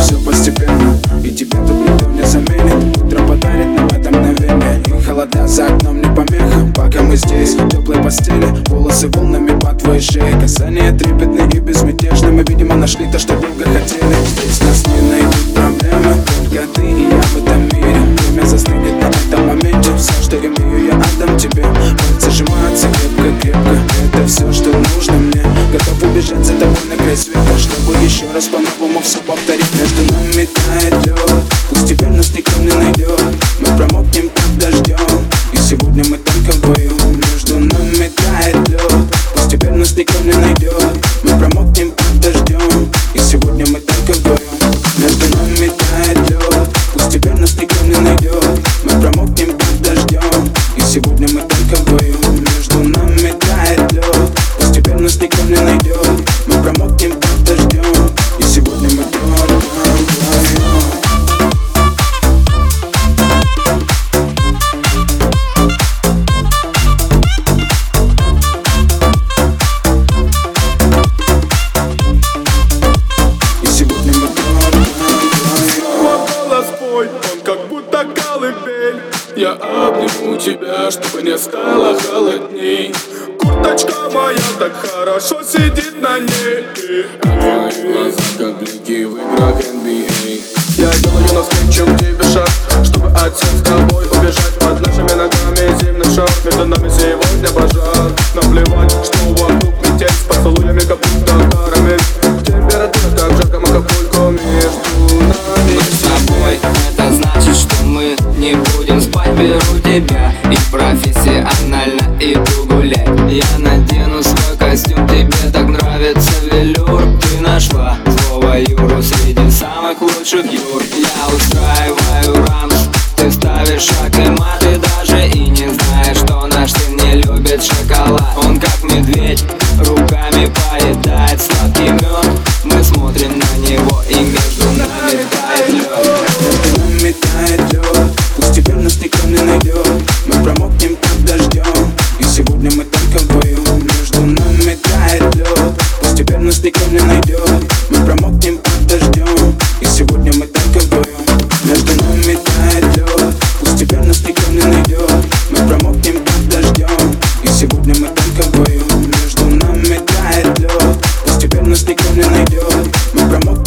все постепенно И тебя тут никто не заменит. Утро подарит нам это мгновение И холода за окном не помеха. Пока мы здесь, в теплой постели Волосы волнами по твоей шее. Касания трепетные и безмятежны. Мы, видимо, нашли то, что долго хотели. Здесь нас не найдут раз по-новому все повторить. Между нами тает лед Пусть теперь нас никто не найдет. Мы промокнем под дождем И сегодня мы только вдвоем Между нами тает лед Пусть теперь нас никто не найдет. Мы промокнем как будто колыбель. Я обниму тебя, чтобы не стало холодней. Курточка моя так хорошо сидит на ней. Твои глаза, как блики в играх NBA Я делаю навстречу тебе шаг заберу тебя И профессионально иду гулять. Я надену свой костюм, тебе так нравится велюр. Ты нашла слово Юру среди самых лучших юр. Я устраиваю рамс, ты ставишь шаг и мат И даже и не знаешь, что наш сын не любит шоколад. Он как медведь, рука найдет Мы промокнем под дождем И сегодня мы так и вдвоем Между нами тает лед Пусть теперь нас никто не найдет Мы промокнем под дождем И сегодня мы так и вдвоем Между нами тает лед Пусть теперь нас никто не найдет Мы промокнем